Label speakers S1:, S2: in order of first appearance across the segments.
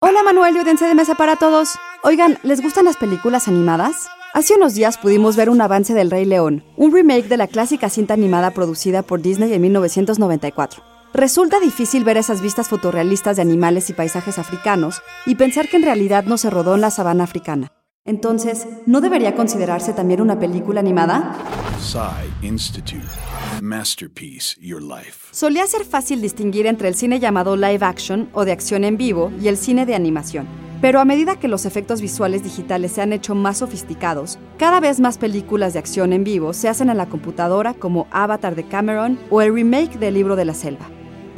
S1: Hola Manuel y audiencia de mesa para todos. Oigan, ¿les gustan las películas animadas? Hace unos días pudimos ver un avance del Rey León, un remake de la clásica cinta animada producida por Disney en 1994. Resulta difícil ver esas vistas fotorrealistas de animales y paisajes africanos y pensar que en realidad no se rodó en la sabana africana. Entonces, ¿no debería considerarse también una película animada?
S2: Institute. Masterpiece Your Life.
S1: Solía ser fácil distinguir entre el cine llamado live action o de acción en vivo y el cine de animación. Pero a medida que los efectos visuales digitales se han hecho más sofisticados, cada vez más películas de acción en vivo se hacen en la computadora como Avatar de Cameron o el remake del libro de la selva.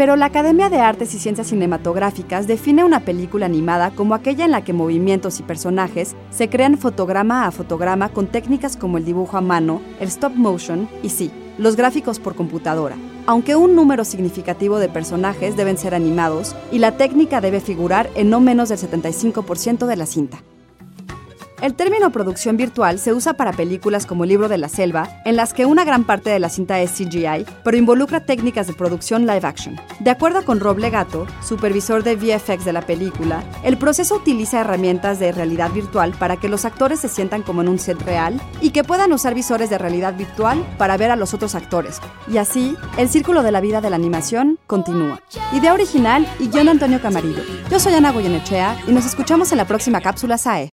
S1: Pero la Academia de Artes y Ciencias Cinematográficas define una película animada como aquella en la que movimientos y personajes se crean fotograma a fotograma con técnicas como el dibujo a mano, el stop motion y sí, los gráficos por computadora, aunque un número significativo de personajes deben ser animados y la técnica debe figurar en no menos del 75% de la cinta. El término producción virtual se usa para películas como libro de la selva, en las que una gran parte de la cinta es CGI, pero involucra técnicas de producción live action. De acuerdo con Rob Legato, supervisor de VFX de la película, el proceso utiliza herramientas de realidad virtual para que los actores se sientan como en un set real y que puedan usar visores de realidad virtual para ver a los otros actores. Y así, el círculo de la vida de la animación continúa. Idea original y John Antonio Camarillo. Yo soy Ana Goyenechea y nos escuchamos en la próxima cápsula SAE.